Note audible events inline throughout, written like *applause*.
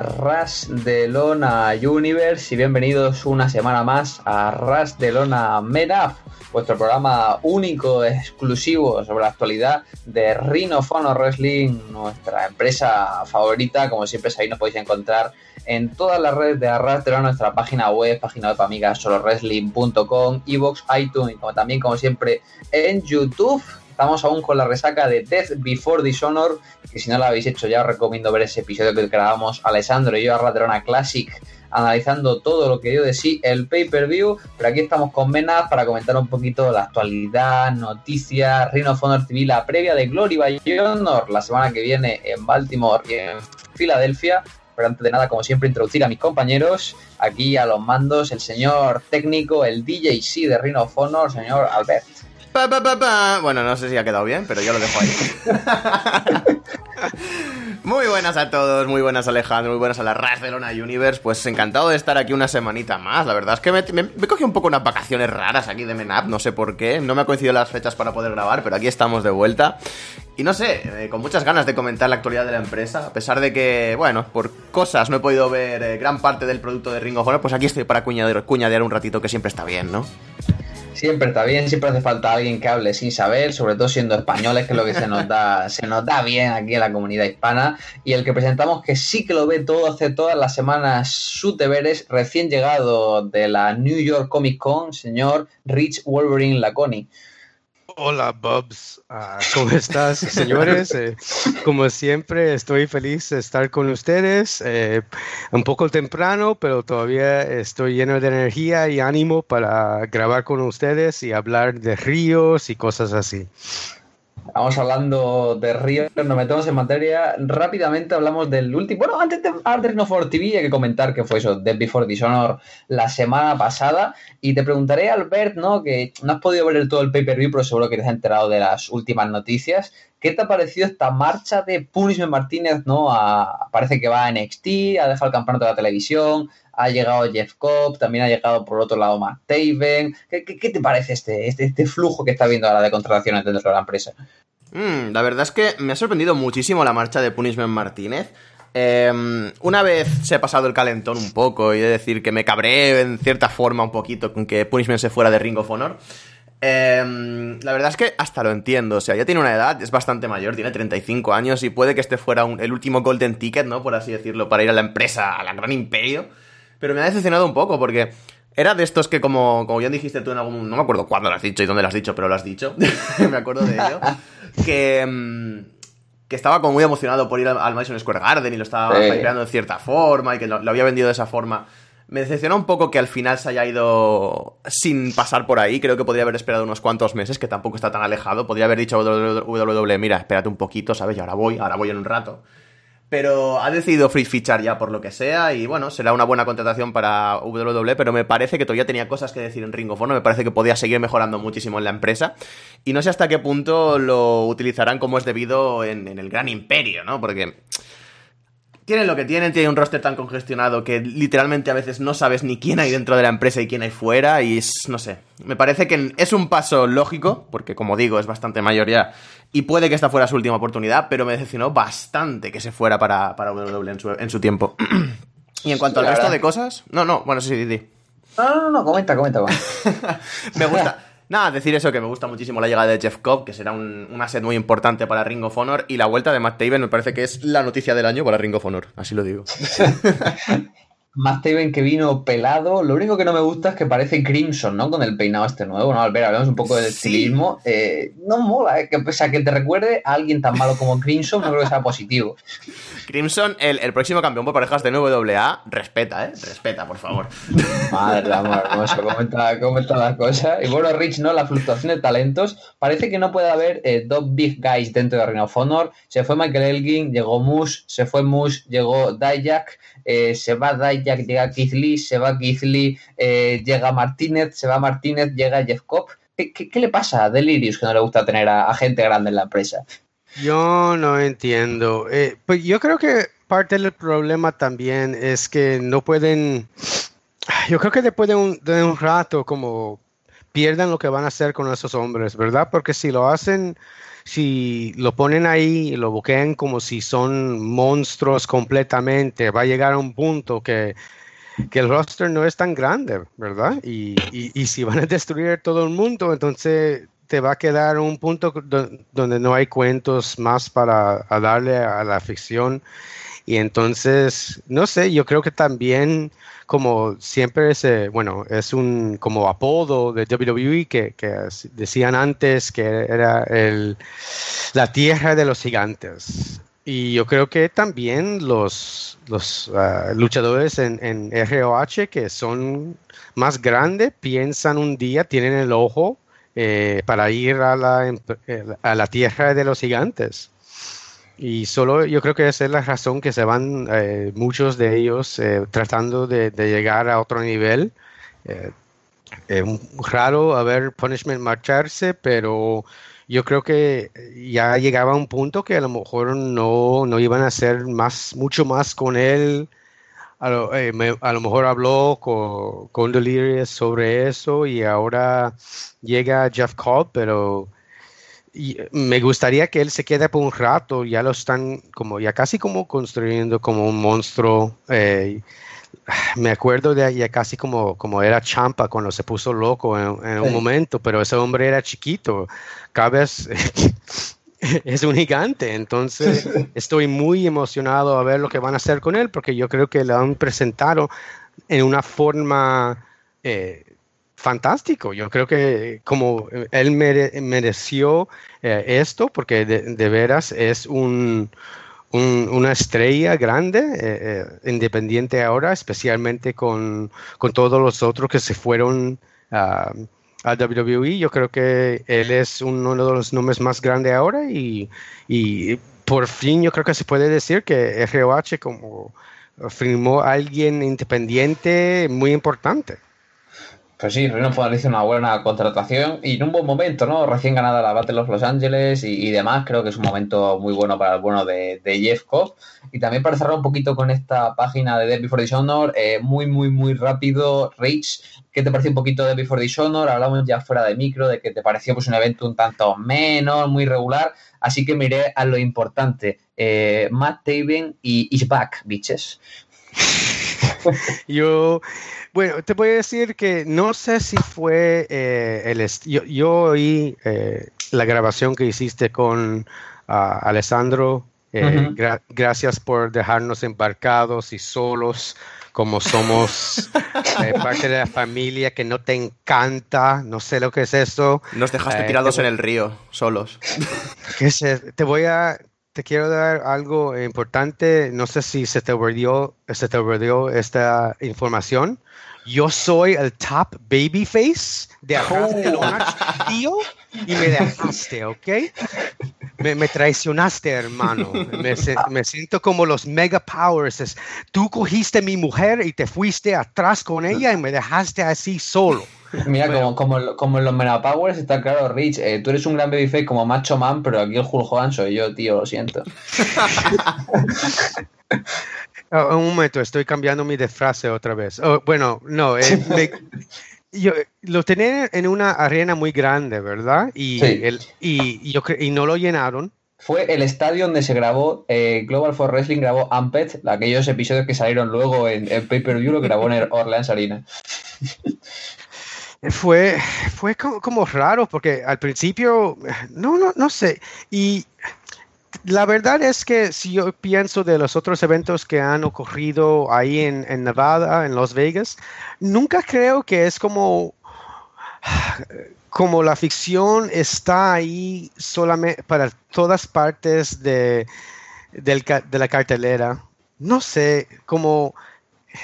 Ras de Lona Universe y bienvenidos una semana más a Ras de Lona Medaf, vuestro programa único, exclusivo sobre la actualidad de Ring of Honor Wrestling, nuestra empresa favorita. Como siempre sabéis, nos podéis encontrar en todas las redes de Arras de Lona, nuestra página web, página web amiga solowrestling.com, iVoox, iTunes como también, como siempre, en YouTube Estamos aún con la resaca de Death Before Dishonor, que si no lo habéis hecho ya os recomiendo ver ese episodio que grabamos Alessandro y yo a Radrona Classic analizando todo lo que dio de sí el pay-per-view, pero aquí estamos con Menaz para comentar un poquito la actualidad, noticias, Reino of Honor TV, la previa de Glory by Honor la semana que viene en Baltimore y en Filadelfia. Pero antes de nada, como siempre, introducir a mis compañeros. Aquí a los mandos, el señor técnico, el DJC de Reino of Honor, señor Albert. Bueno, no sé si ha quedado bien, pero yo lo dejo ahí. *laughs* muy buenas a todos, muy buenas Alejandro, muy buenas a la Barcelona Universe. Pues encantado de estar aquí una semanita más. La verdad es que me, me, cogí un poco unas vacaciones raras aquí de Menap, no sé por qué. No me ha coincidido las fechas para poder grabar, pero aquí estamos de vuelta. Y no sé, eh, con muchas ganas de comentar la actualidad de la empresa, a pesar de que, bueno, por cosas no he podido ver eh, gran parte del producto de Ring of Honor, pues aquí estoy para cuñadear, cuñadear un ratito que siempre está bien, ¿no? Siempre está bien, siempre hace falta alguien que hable sin saber, sobre todo siendo españoles, que es lo que se nos da, *laughs* se nos da bien aquí en la comunidad hispana. Y el que presentamos que sí que lo ve todo, hace todas las semanas sus deberes, recién llegado de la New York Comic Con, señor Rich Wolverine Laconi. Hola, Bubs. Ah, ¿Cómo estás, *laughs* señores? Eh, como siempre, estoy feliz de estar con ustedes. Eh, un poco temprano, pero todavía estoy lleno de energía y ánimo para grabar con ustedes y hablar de ríos y cosas así. Vamos hablando de Río, nos metemos en materia. Rápidamente hablamos del último. Bueno, antes de No For TV, hay que comentar que fue eso, Dead Before Dishonor, la semana pasada. Y te preguntaré, Albert, ¿no? Que no has podido ver todo el pay-per-view, pero seguro que te has enterado de las últimas noticias. ¿Qué te ha parecido esta marcha de Punishment Martínez, ¿no? parece que va a NXT, ha dejado el campeonato de la televisión, ha llegado Jeff Cobb, también ha llegado por otro lado Matt Taven. ¿Qué, te parece este, este, este, flujo que está viendo ahora de contrataciones dentro de la empresa? Mm, la verdad es que me ha sorprendido muchísimo la marcha de Punishment Martínez. Em, una vez se ha pasado el calentón un poco y de decir que me cabré en cierta forma un poquito con que Punishment se fuera de Ring of Honor. Em, la verdad es que hasta lo entiendo, o sea, ya tiene una edad, es bastante mayor, tiene 35 años y puede que este fuera el último golden ticket, ¿no? Por así decirlo, para ir a la empresa, a la gran imperio. Pero me ha decepcionado un poco porque era de estos que como, como ya dijiste tú en algún... No me acuerdo cuándo lo has dicho y dónde lo has dicho, pero lo has dicho. *laughs* me acuerdo de ello. que... Mm, que estaba como muy emocionado por ir al, Madison Square Garden y lo estaba creando de cierta forma y que lo, había vendido de esa forma. Me decepciona un poco que al final se haya ido sin pasar por ahí. Creo que podría haber esperado unos cuantos meses, que tampoco está tan alejado. Podría haber dicho a WWE, mira, espérate un poquito, ¿sabes? Y ahora voy, ahora voy en un rato pero ha decidido free fichar ya por lo que sea y bueno, será una buena contratación para WWE, pero me parece que todavía tenía cosas que decir en Ring of Honor, me parece que podía seguir mejorando muchísimo en la empresa y no sé hasta qué punto lo utilizarán como es debido en, en el gran imperio, ¿no? Porque tienen lo que tienen, tienen un roster tan congestionado que literalmente a veces no sabes ni quién hay dentro de la empresa y quién hay fuera y es, no sé, me parece que es un paso lógico, porque como digo, es bastante mayor ya y puede que esta fuera su última oportunidad, pero me decepcionó bastante que se fuera para, para WWE en su, en su tiempo. *clears throat* y en cuanto al resto de cosas, no, no, bueno, sí, sí, sí. No, no, no, comenta, comenta. *laughs* me gusta. Nada, decir eso, que me gusta muchísimo la llegada de Jeff Cobb, que será un, un, asset muy importante para Ring of Honor, y la vuelta de Matt Taven me parece que es la noticia del año para Ring of Honor, así lo digo. *laughs* Matt Taven que vino pelado. Lo único que no me gusta es que parece Crimson, ¿no? Con el peinado este nuevo. No, ver, hablamos un poco del estilismo. Eh, no mola, ¿eh? Que, o sea, que te recuerde a alguien tan malo como Crimson, no creo que sea positivo. *laughs* Crimson, el, el próximo campeón por parejas de WA, respeta, ¿eh? Respeta, por favor. Madre *laughs* amor, hermoso, cómo están las cosas. Y bueno, Rich, ¿no? La fluctuación de talentos. Parece que no puede haber eh, dos big guys dentro de Ring of Honor. Se fue Michael Elgin, llegó Moose, se fue Moose, llegó Dijak, eh, se va Dijak que llega Keith Lee, se va Keith Lee, eh, llega Martínez, se va Martínez, llega Jeff Cobb. ¿Qué, le pasa a Delirious que no le gusta tener a, gente grande en la empresa? Yo no entiendo. Eh, pues yo creo que parte del problema también es que no pueden. *sighs* Yo creo que después de un, de un rato, como pierdan lo que van a hacer con esos hombres, ¿verdad? Porque si lo hacen si lo ponen ahí y lo buquean como si son monstruos completamente, va a llegar a un punto que, el roster no es tan grande, ¿verdad? Y, y, si van a destruir todo el mundo, entonces te va a quedar un punto donde no hay cuentos más para darle a la ficción. Y entonces, no sé, yo creo que también como siempre ese, bueno, es un como apodo de WWE que, decían antes que era el, la tierra de los gigantes. Y yo creo que también los, los ah, luchadores en, ROH que son más grandes piensan un día, tienen el ojo eh, para ir a la, a la tierra de los gigantes. Y solo yo creo que esa es la razón que se van eh, muchos de ellos eh, tratando de, llegar a otro nivel. Eh, es raro a ver Punishment marcharse, pero yo creo que ya llegaba a un punto que a lo mejor no, no iban a hacer más, mucho más con él. A lo, a lo mejor habló con, con Delirious sobre eso y ahora llega Jeff Cobb, pero me gustaría que él se quede por un rato, ya lo están como, ya casi como construyendo como un monstruo. Eh, *sighs* me acuerdo de ya casi como, como era Champa cuando se puso loco en, un momento, pero ese hombre era chiquito. Cada vez *laughs* es un gigante, entonces estoy muy emocionado a ver lo que van a hacer con él, porque yo creo que lo han presentado en una forma eh, fantástico. Yo creo que como él mereció eh, esto, porque de, veras es un, una estrella grande, eh, eh, independiente ahora, especialmente con, todos los otros que se fueron a WWE. Yo creo que él es uno de los nombres más grandes ahora y, y por fin yo creo que se puede decir que ROH como firmó a alguien independiente muy importante. Pues sí, Reno Ford hizo una buena contratación y en un buen momento, ¿no? Recién ganada la Battle of Los Ángeles y, demás, creo que es un momento muy bueno para el bueno de, Jeff Cobb. Y también para cerrar un poquito con esta página de Dead Before Dishonor, eh, muy, muy, muy rápido, Rage, ¿qué te pareció un poquito de Before Dishonor? Hablamos ya fuera de micro de que te pareció pues un evento un tanto menos, muy regular, así que miré a lo importante. Eh, Matt Taven y is back, bitches. *laughs* Yo bueno, te voy a decir que no sé si fue eh, el... Yo, yo oí eh, la grabación que hiciste con ah, Alessandro. Eh, gracias por dejarnos embarcados y solos como somos *laughs* parte de la familia que no te encanta, no sé lo que es eso. Nos dejaste tirados en el río, solos. ¿Qué Te voy a, te quiero dar algo importante. No sé si se te olvidó, se te olvidó esta información. Yo soy el top babyface de atrás del tío, y me dejaste, ¿ok? Me, traicionaste, hermano. Me, me, siento como los mega powers. Tú cogiste a mi mujer y te fuiste atrás con ella y me dejaste así solo. Mira, como, como, como, en los Mega Powers está claro, Rich, eh, tú eres un gran babyface como Macho Man, pero aquí el Hulk Hogan soy yo, tío, lo siento. Oh, *laughs* *laughs* un momento, estoy cambiando mi frase otra vez. Oh, bueno, no, eh, *laughs* yo, lo tenía en una arena muy grande, ¿verdad? Y, el, y, yo, y no lo llenaron. Fue el estadio donde se grabó, eh, Global for Wrestling grabó Amped, aquellos episodios que salieron luego en, el Pay-Per-View, lo grabó en Orleans Arena. Fue, fue como, como, raro porque al principio, no, no, no sé. Y la verdad es que si yo pienso de los otros eventos que han ocurrido ahí en, Nevada, en Las Vegas, nunca creo que es como, *sighs* como la ficción está ahí solamente para todas partes de, de la cartelera. No sé, como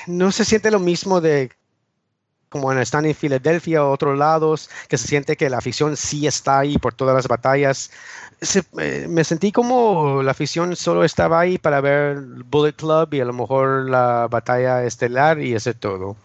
no se siente lo mismo de como están en Filadelfia o otros lados, que se siente que la afición sí está ahí por todas las batallas. Eh, me sentí como la afición solo estaba ahí para ver Bullet Club y a lo mejor la batalla estelar y ese todo.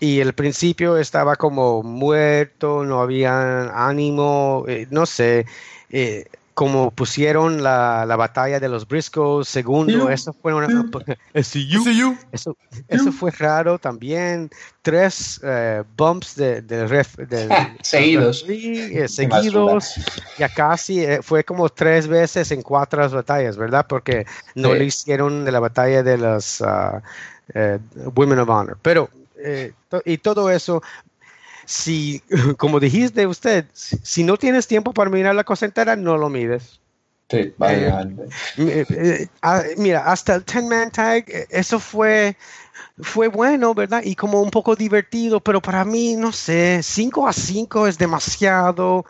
Y el principio estaba como muerto, no había ánimo, eh, no sé. Eh, como pusieron la, la, batalla de los Briscoes, segundo, eso fue una, *laughs* eso, eso, fue raro también, tres eh, bumps de, de, ref, *laughs* seguidos, eh, seguidos, ya casi eh, fue como tres veces en cuatro batallas, ¿verdad? Porque no lo hicieron de la batalla de los uh, Women of Honor, pero y todo eso si, *laughs* como dijiste usted, si no tienes tiempo para mirar la cosa entera, no lo mides. Sí, eh, eh, ah, mira, hasta el 10-man tag, eh, eso fue, fue bueno, ¿verdad? Y como un poco divertido, pero para mí, no sé, 5 a 5 es demasiado.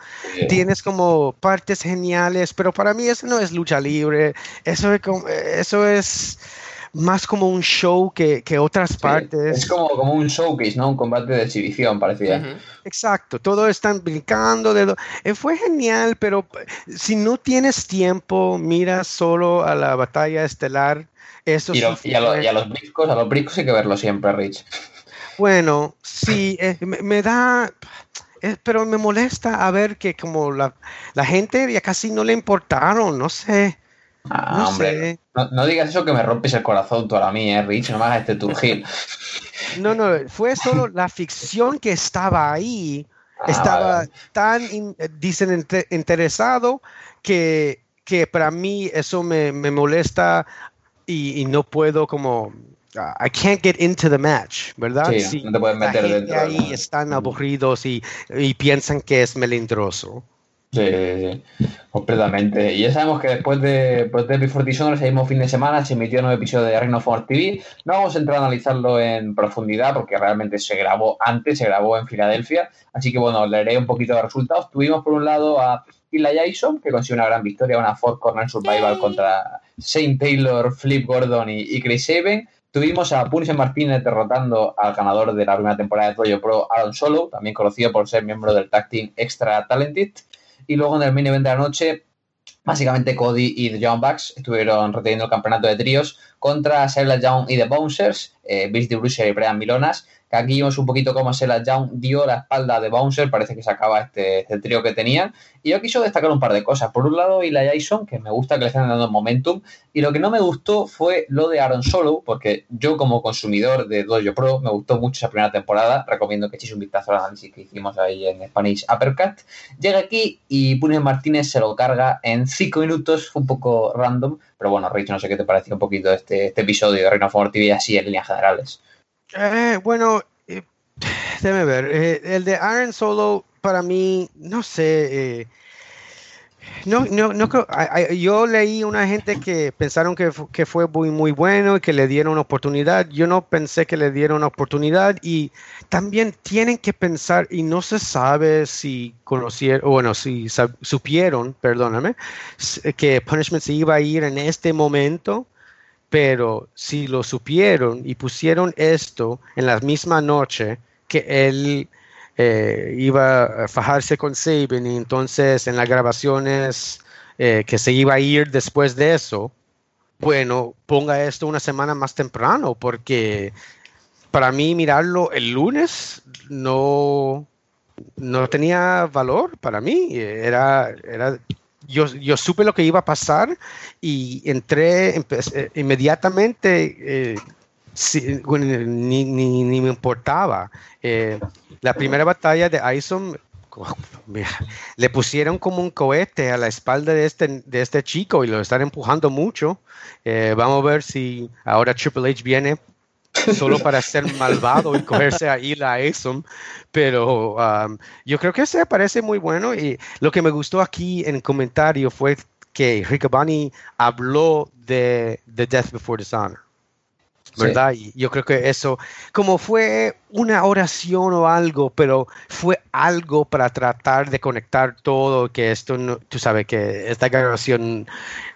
Tienes como partes geniales, pero para mí eso no es lucha libre. Eso es, eso es más como un show que, otras partes. Es como, como un showcase, ¿no? Un combate de exhibición, parecía. Exacto, todos están brincando. De eh, fue genial, pero eh, si no tienes tiempo, mira solo a la batalla estelar. Eso y, y, a, los briscos, a los briscos hay que verlo siempre, Rich. Bueno, sí, eh, me, da pero me molesta a ver que como la, la, gente ya casi no le importaron, no sé. Ah, no hombre, no, digas eso que me rompes el corazón tú a mí, eh, Rich, no me hagas este turgil. No, no, fue solo la ficción que estaba ahí, ah, estaba tan, dicen, interesado que, que para mí eso me, molesta y, no puedo como... I can't get into the match, ¿verdad? Sí, no te puedes meter dentro. Ahí están aburridos y, y piensan que es melindroso. Sí, completamente. Y ya sabemos que después de, después de Before Dishonored, ese mismo fin de semana, se emitió un nuevo episodio de Reino of TV. No vamos a entrar a analizarlo en profundidad porque realmente se grabó antes, se grabó en Filadelfia. Así que bueno, leeré un poquito de resultados. Tuvimos por un lado a Ila Jason, que consiguió una gran victoria, una Four Corner Survival contra Shane Taylor, Flip Gordon y, Chris Saban. Tuvimos a Punisen Martínez derrotando al ganador de la primera temporada de Toyo Pro, Aaron Solo, también conocido por ser miembro del tag team Extra Talented. Y luego en el mini event de la noche, básicamente Cody y The Young Bucks estuvieron reteniendo el campeonato de tríos contra Sarah Young y The Bouncers, eh, Bruiser y Brian Milonas aquí vimos un poquito cómo se la Young dio la espalda de Bouncer, parece que se acaba este, este, trío que tenían. Y yo quiso destacar un par de cosas. Por un lado, la Jason, que me gusta que le estén dando momentum. Y lo que no me gustó fue lo de Aaron Solo, porque yo como consumidor de Dojo Pro me gustó mucho esa primera temporada. Recomiendo que echéis un vistazo al análisis que hicimos ahí en Spanish Uppercut. Llega aquí y Punes Martínez se lo carga en 5 minutos, un poco random. Pero bueno, Rich, no sé qué te pareció un poquito este, este episodio de Reino of TV así en líneas generales. Eh, bueno, eh, *sighs* déjame ver. Eh, el de Aaron Solo, para mí, no sé. Eh, no, no, no creo. Yo leí una gente que pensaron que, que, fue muy, muy bueno y que le dieron una oportunidad. Yo no pensé que le dieron una oportunidad y también tienen que pensar, y no se sabe si conocieron, bueno, si supieron, perdóname, que Punishment se iba a ir en este momento pero si lo supieron y pusieron esto en la misma noche que él eh, iba a fajarse con Sabin y entonces en las grabaciones eh, que se iba a ir después de eso, bueno, ponga esto una semana más temprano porque para mí mirarlo el lunes no, no tenía valor para mí. Era, era yo, yo, supe lo que iba a pasar y entré eh, inmediatamente, eh, ni, ni, me importaba. Eh, la primera batalla de Ison, le pusieron como un cohete a la espalda de este, de este chico y lo están empujando mucho. vamos a ver si ahora Triple H viene solo para ser malvado y cogerse ahí la Asom. Pero um, yo creo que se parece muy bueno. Y lo que me gustó aquí en el comentario fue que Riccaboni habló de The Death Before Dishonor. ¿Verdad? Y yo creo que eso, como fue una oración o algo, pero fue algo para tratar de conectar todo, que esto, no, tú sabes que esta grabación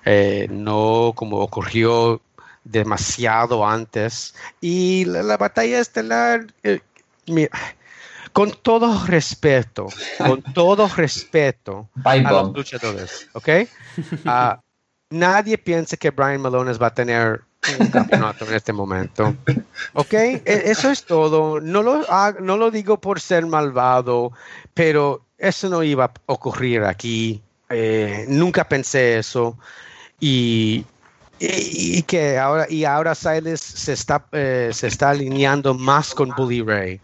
eh, no como ocurrió demasiado antes. Y la, batalla estelar, eh, con todo respeto, con todo respeto a los luchadores, ¿ok? Ah, nadie piensa que Brian Malones va a tener un campeonato en este momento. ¿Ok? E, eso es todo. No lo, no lo digo por ser malvado, pero eso no iba a ocurrir aquí eh, nunca pensé eso. Y, y, que ahora, y ahora Silas se está, eh, se está alineando más con Bully Ray.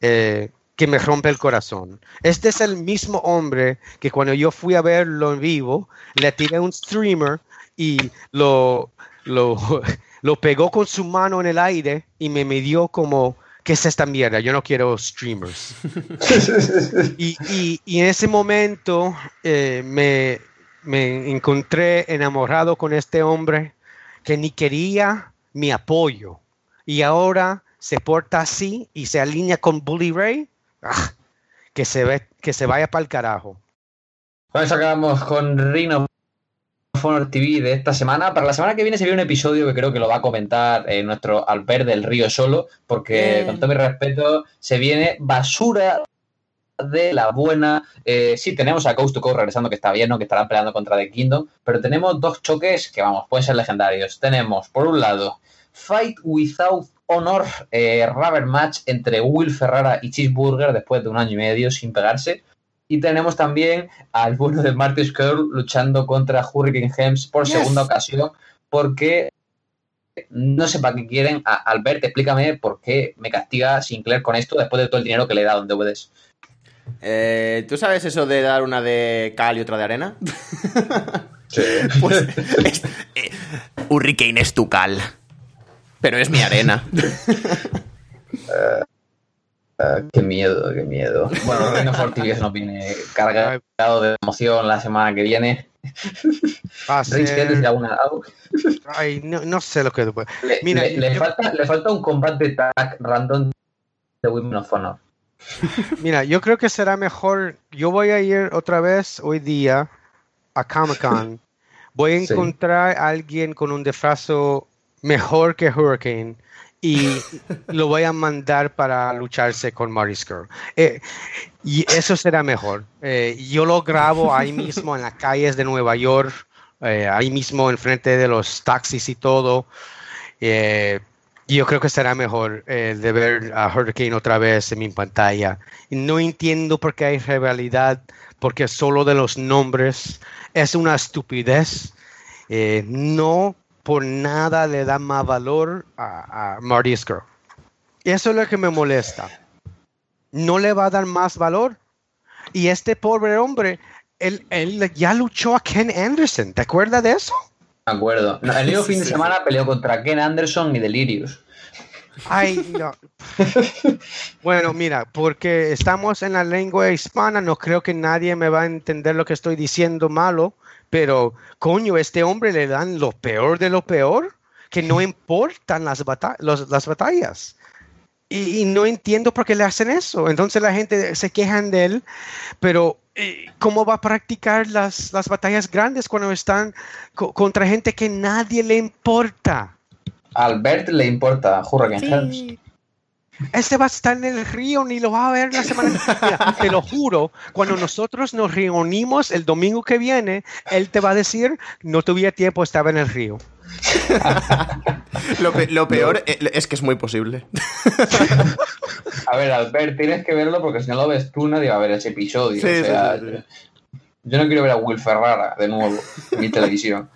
Eh, que me rompe el corazón. Este es el mismo hombre que cuando yo fui a verlo en vivo, le tiré un streamer y lo, lo, *laughs* lo pegó con su mano en el aire y me midió como, ¿qué es esta mierda? Yo no quiero streamers. *laughs* y, y, en ese momento eh, me, me encontré enamorado con este hombre que ni quería mi apoyo. Y ahora se porta así y se alinea con Bully Ray. Ah, que, se ve, que se vaya para el carajo. Con eso acabamos con Rino TV de esta semana. Para la semana que viene se viene un episodio que creo que lo va a comentar eh, nuestro Albert del Río solo, porque con todo mi respeto se viene basura de la buena. Eh, sí, tenemos a Coast to Coast regresando, que está bien, ¿no? Que estarán peleando contra The Kingdom. Pero tenemos dos choques que, vamos, pueden ser legendarios. Tenemos, por un lado, Fight Without Honor, eh, rubber match entre Will Ferrara y Cheeseburger después de un año y medio sin pegarse. Y tenemos también al bueno de Marty Skrull luchando contra Hurricane Hems por segunda ocasión, porque no sé para qué quieren. Albert, explícame por qué me castiga Sinclair con esto después de todo el dinero que le he dado en DVDs. Eh, ¿Tú sabes eso de dar una de cal y otra de arena? Sí. *laughs* pues, eh, Hurricane es tu cal, pero es mi arena. Uh, *laughs* qué miedo, qué miedo. Bueno, Reino Fortigas nos viene cargado de emoción la semana que viene. Ay, no, no, sé lo que... Le, Mira, le, falta, le falta un combate tag random de Women of Honor. Mira, yo creo que será mejor. Yo voy a ir otra vez hoy día a Comic Con. *laughs* Voy a encontrar a alguien con un disfrazo mejor que Hurricane y *laughs* lo voy a mandar para lucharse con Marty eh, y eso será mejor. Eh, yo lo grabo ahí *laughs* mismo en las calles de Nueva York, eh, ahí mismo enfrente de los taxis y todo. Yo creo que será mejor de ver a Hurricane otra vez en mi pantalla. no entiendo por qué hay rivalidad, porque solo de los nombres es una estupidez. no por nada le da más valor a, a Marty Skrull. Eso es lo que me molesta. No le va a dar más valor. Y este pobre hombre, él, él ya luchó a Ken Anderson. ¿Te acuerdas de eso? Me acuerdo. el *laughs* mismo fin de semana peleó contra Ken Anderson y Delirious. Ay, no. *laughs* bueno, mira, porque estamos en la lengua hispana, no creo que nadie me va a entender lo que estoy diciendo malo, pero coño, este hombre le dan lo peor de lo peor, que no importan las, las batallas. Y, no entiendo por qué le hacen eso. Entonces la gente se quejan de él, pero eh, ¿cómo va a practicar las, las batallas grandes cuando están contra gente que nadie le importa? Albert le importa Hurricane sí. Este va a estar en el río, ni lo va a ver la semana que *laughs* Te lo juro, cuando nosotros nos reunimos el domingo que viene, él te va a decir, no tuviera tiempo, estaba en el río. *laughs* lo, peor es que es muy posible. *laughs* a ver, Albert, tienes que verlo porque si no lo ves tú, nadie va a ver ese episodio. yo no quiero ver a Will Ferrara de nuevo en mi televisión.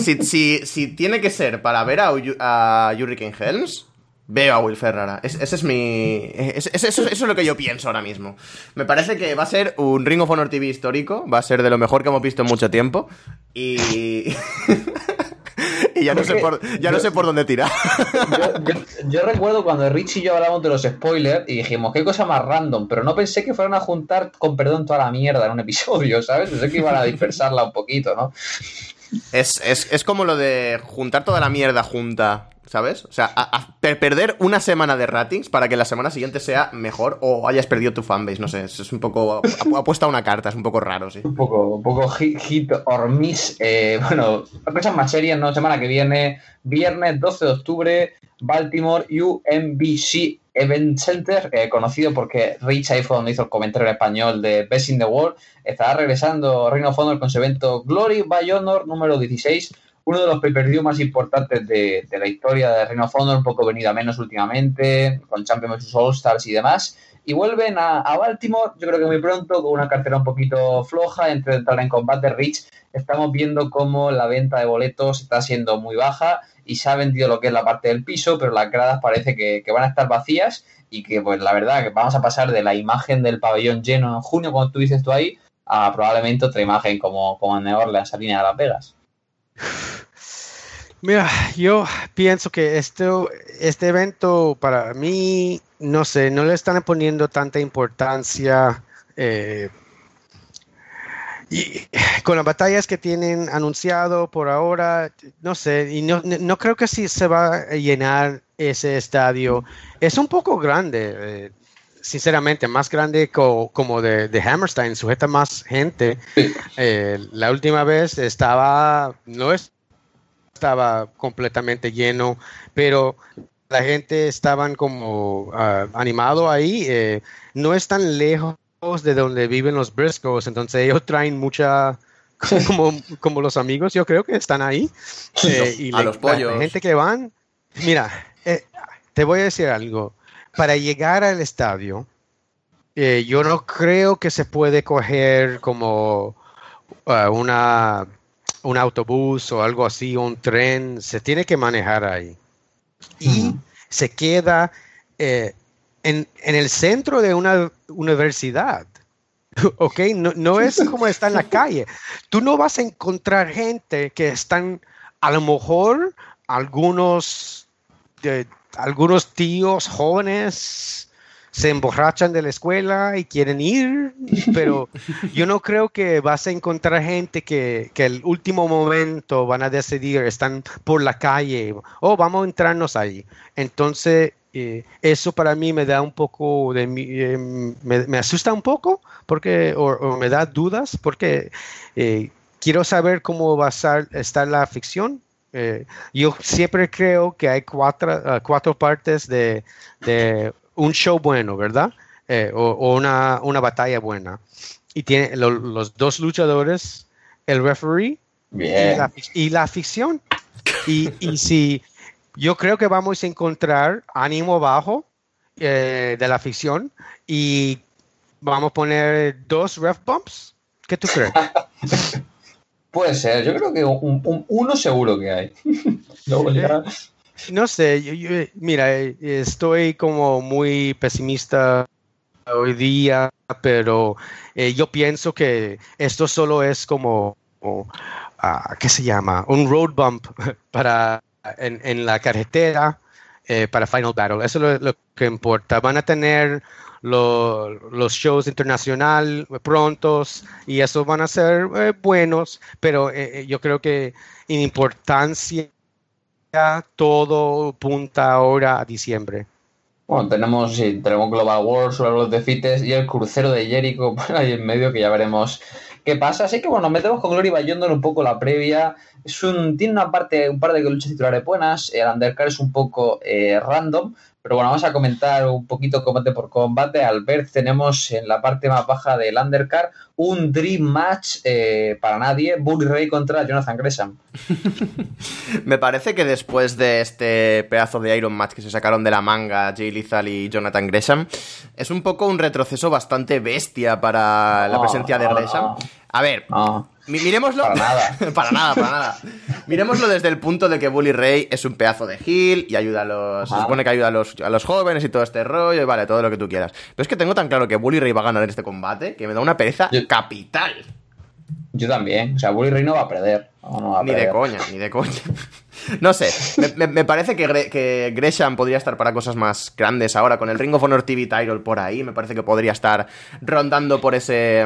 Si, si, tiene que ser para ver a, a Hurricane Helms, Veo a Will Ferrara. ese es mi. eso, es lo que yo pienso ahora mismo. Me parece que va a ser un Ring of Honor TV histórico. Va a ser de lo mejor que hemos visto en mucho tiempo. Y. *laughs* y ya, no sé, por, ya no sé por dónde tirar. yo, recuerdo cuando Rich y yo hablamos de los spoilers y dijimos, qué cosa más random, pero no pensé que fueran a juntar con perdón toda la mierda en un episodio, ¿sabes? Pensé que iban a dispersarla un poquito, ¿no? Es, es, es como lo de juntar toda la mierda junta ¿sabes? O sea, perder una semana de ratings para que la semana siguiente sea mejor o hayas perdido tu fanbase, no sé, es, un poco apuesta a una carta, es un poco raro, sí. Un poco, un poco hit, or miss. Eh, bueno, cosas más serias, ¿no? Semana que viene, viernes 12 de octubre, Baltimore UMBC Event Center, eh, conocido porque Rich ahí fue donde hizo el comentario en español de Best in the World, estará regresando Reino Honor con su evento Glory by Honor número 16 uno de los pay-per-view más importantes de, la historia de Reino Honor, un poco venido a menos últimamente, con Champions vs All Stars y demás. y vuelven a, Baltimore, yo creo que muy pronto, con una cartera un poquito floja, entre entrar en combate Rich, estamos viendo cómo la venta de boletos está siendo muy baja y se ha vendido lo que es la parte del piso, pero las gradas parece que, van a estar vacías y que pues la verdad que vamos a pasar de la imagen del pabellón lleno en junio, como tú dices tú ahí, a probablemente otra imagen como, como en New Orleans, a línea de Las Vegas. Mira, yo pienso que esto, este evento para mí, no sé, no le están poniendo tanta importancia. Eh, y con las batallas que tienen anunciado por ahora, no sé, y no, no creo que sí se va a llenar ese estadio. Es un poco grande, eh, sinceramente, más grande como de, de, Hammerstein, sujeta más gente. Eh, la última vez estaba, no es estaba completamente lleno, pero la gente estaban como uh, animado ahí. Eh, no es tan lejos de donde viven los Briscoes, entonces ellos traen mucha, como, como los amigos, yo creo que están ahí. Eh, y a los pollos. La gente que van, mira, te voy a decir algo. Para llegar al estadio, eh, yo no creo que se puede coger como uh, una un autobús o algo así, un tren, se tiene que manejar ahí. Y se queda eh, en, el centro de una universidad. *laughs* ¿Ok? No, es como está en la calle. Tú no vas a encontrar gente que están, a lo mejor, algunos, de, algunos tíos jóvenes se emborrachan de la escuela y quieren ir, pero yo no creo que vas a encontrar gente que, que el último momento van a decidir, están por la calle, oh, vamos a entrarnos ahí. Entonces, eh, eso para mí me da un poco de, eh, me, asusta un poco, porque, o, me da dudas, porque eh, quiero saber cómo va a estar, la ficción, yo siempre creo que hay cuatro, cuatro partes de, de, un show bueno, ¿verdad? Eh, o, una, batalla buena. Y tiene los dos luchadores, el referee y la, ficción. Y, si yo creo que vamos a encontrar ánimo bajo eh, de la ficción y vamos a poner dos ref bumps. ¿Qué tú crees? *laughs* Puede ser, yo creo que uno seguro que hay. *laughs* Eh, no sé, yo, mira, estoy como muy pesimista hoy día, pero eh, yo pienso que esto solo es como, ah, ¿qué se llama? Un road bump *laughs* para en, la carretera eh, para Final Battle. Eso es lo, que importa. Van a tener los shows internacionales prontos y eso van a ser eh, buenos, pero yo creo que en importancia todo punta ahora a diciembre. Bueno, tenemos, tenemos Global Wars, los defites y el crucero de Jericho *laughs* ahí en medio que ya veremos qué pasa. Así que bueno, nos metemos con Glory Bayondon un poco la previa. Es un, tiene una parte, un par de luchas titulares buenas. El undercard es un poco eh, random, pero bueno, vamos a comentar un poquito combate por combate. Al ver, tenemos en la parte más baja del undercard un Dream Match eh, para nadie. Bully Ray contra Jonathan Gresham. *laughs* Me parece que después de este pedazo de Iron Match que se sacaron de la manga Jay Lethal y Jonathan Gresham, es un poco un retroceso bastante bestia para la presencia de Gresham. A ver, Miremoslo. Para nada. *laughs* para nada, para nada. Miremoslo desde el punto de que Bully Ray es un pedazo de heel y ayuda a los. Se supone que ayuda a los, a los jóvenes y todo este rollo, y vale, todo lo que tú quieras. Pero es que tengo tan claro que Bully Ray va a ganar este combate que me da una pereza capital. Yo también. O sea, Bully Ray no va a perder. ni de coña, ni de coña. *laughs* no sé. Me, parece que, que, Gresham podría estar para cosas más grandes ahora. Con el Ring of Honor TV title por ahí, me parece que podría estar rondando por ese.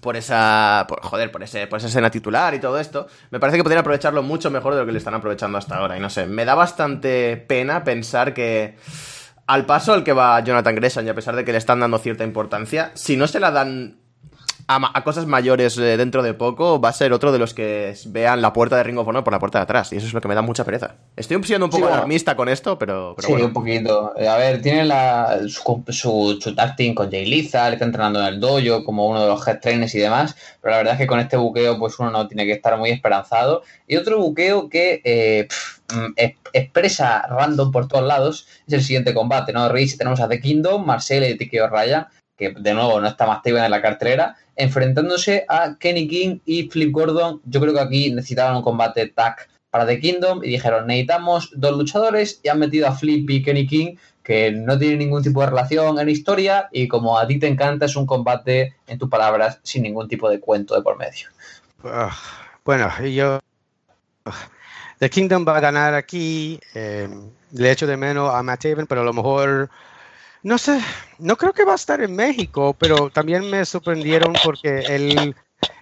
Por esa. joder, por, ese, por esa escena titular y todo esto. Me parece que podrían aprovecharlo mucho mejor de lo que le están aprovechando hasta ahora. Y no sé, me da bastante pena pensar que. Al paso al que va Jonathan Gresham, y a pesar de que le están dando cierta importancia, si no se la dan a, cosas mayores eh, dentro de poco, va a ser otro de los que vean la puerta de Ring of Honor por la puerta de atrás. Y eso es lo que me da mucha pereza. Estoy siendo un poco alarmista con esto, pero, sí, un poquito. A ver, tiene la, su, su, su con Jay Liza, le está entrenando en el dojo como uno de los head trainers y demás. Pero la verdad es que con este buqueo, pues uno no tiene que estar muy esperanzado. Y otro buqueo que eh, mm, expresa random por todos lados es el siguiente combate, ¿no? Rich, tenemos a The Kingdom, Marcel y Tikio Raya que de nuevo no está más Taven en la cartelera, enfrentándose a Kenny King y Flip Gordon. Yo creo que aquí necesitaban un combate tag para The Kingdom y dijeron, necesitamos dos luchadores y han metido a Flip y Kenny King que no tienen ningún tipo de relación en la historia y como a ti te encanta es un combate, en tus palabras, sin ningún tipo de cuento de por medio. Ah, bueno, yo... The Kingdom va a ganar aquí. Eh, le echo de menos a Matt Taven, pero a lo mejor no sé, no creo que va a estar en México, pero también me sorprendieron porque él,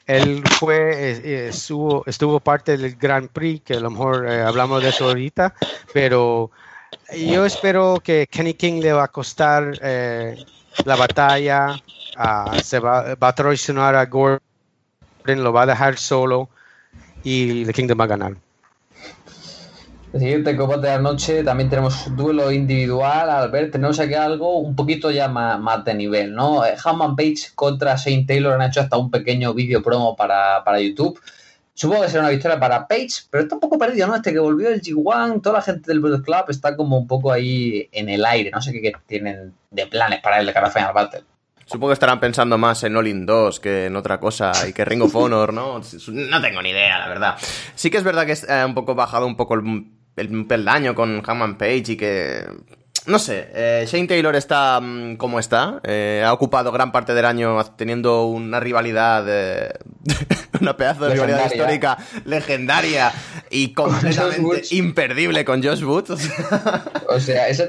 él fue, eh, eh, estuvo, estuvo parte del Grand Prix, que a lo mejor eh, hablamos de eso ahorita, pero yo espero que Kenny King le va a costar la batalla, se va, va, a traicionar a Gordon, lo va a dejar solo y The Kingdom va a ganar. El siguiente combate de la noche también tenemos duelo individual. Al ver, tenemos aquí algo un poquito ya más, de nivel, ¿no? Eh, Hammond Page contra Shane Taylor han hecho hasta un pequeño vídeo promo para, YouTube. Supongo que será una victoria para Page, pero está un poco perdido, ¿no? Este que volvió el G1, toda la gente del Bullet Club está como un poco ahí en el aire. No sé qué, tienen de planes para él de cara a Final Battle. Supongo que estarán pensando más en All In 2 que en otra cosa y que Ring of *laughs* Honor, ¿no? No tengo ni idea, la verdad. Sí que es verdad que es un poco bajado un poco el el peldaño con Hammond Page y que no sé, eh, Shane Taylor está mm, como está. Eh, ha ocupado gran parte del año teniendo una rivalidad, *laughs* una pedazo de rivalidad histórica legendaria y completamente imperdible con Josh Woods. o sea, esa,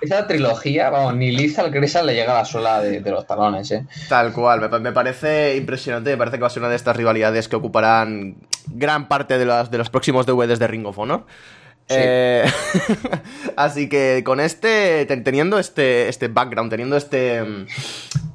esa, trilogía, vamos, ni Liz al le llega a la sola de, los talones, ¿eh? Tal cual, me, me, parece impresionante. Me parece que va a ser una de estas rivalidades que ocuparán gran parte de, las, de los próximos DVDs de Ring of Honor. Eh, *laughs* así que con este, teniendo este, este background, teniendo este,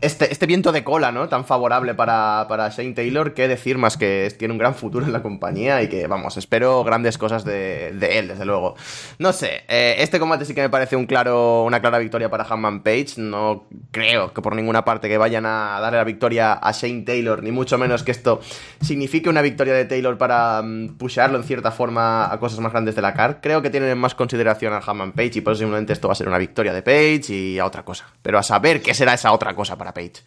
este, este viento de cola, ¿no? Tan favorable para, para Shane Taylor, que decir más que tiene un gran futuro en la compañía y que, vamos, espero grandes cosas de, él, desde luego. No sé, eh, este combate sí que me parece un claro, una clara victoria para Hanman Page. No creo que por ninguna parte que vayan a darle la victoria a Shane Taylor, ni mucho menos que esto signifique una victoria de Taylor para mm, pushearlo en cierta forma a cosas más grandes de la Creo que tienen más consideración a Hanman Page y posiblemente esto va a ser una victoria de Page y a otra cosa. Pero a saber qué será esa otra cosa para Page.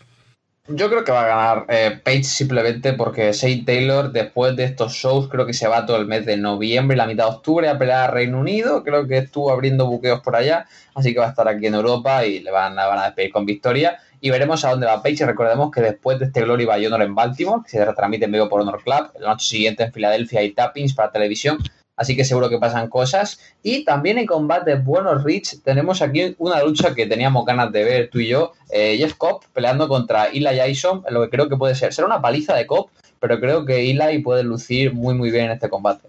Yo creo que va a ganar eh, Page simplemente porque Shane Taylor, después de estos shows, creo que se va todo el mes de noviembre y la mitad de octubre a pelear a Reino Unido. Creo que estuvo abriendo buqueos por allá, así que va a estar aquí en Europa y le van, a despedir con victoria. Y veremos a dónde va Page. Y recordemos que después de este Glory by Honor en Baltimore, que se retransmite en vivo por Honor Club, la noche siguiente en Filadelfia hay tappings para televisión así que seguro que pasan cosas. Y también en combates buenos, Rich, tenemos aquí una lucha que teníamos ganas de ver tú y yo. Eh, Jeff Cobb peleando contra Eli Jason, lo que creo que puede ser. Será una paliza de Cobb, pero creo que Eli puede lucir muy, muy bien en este combate.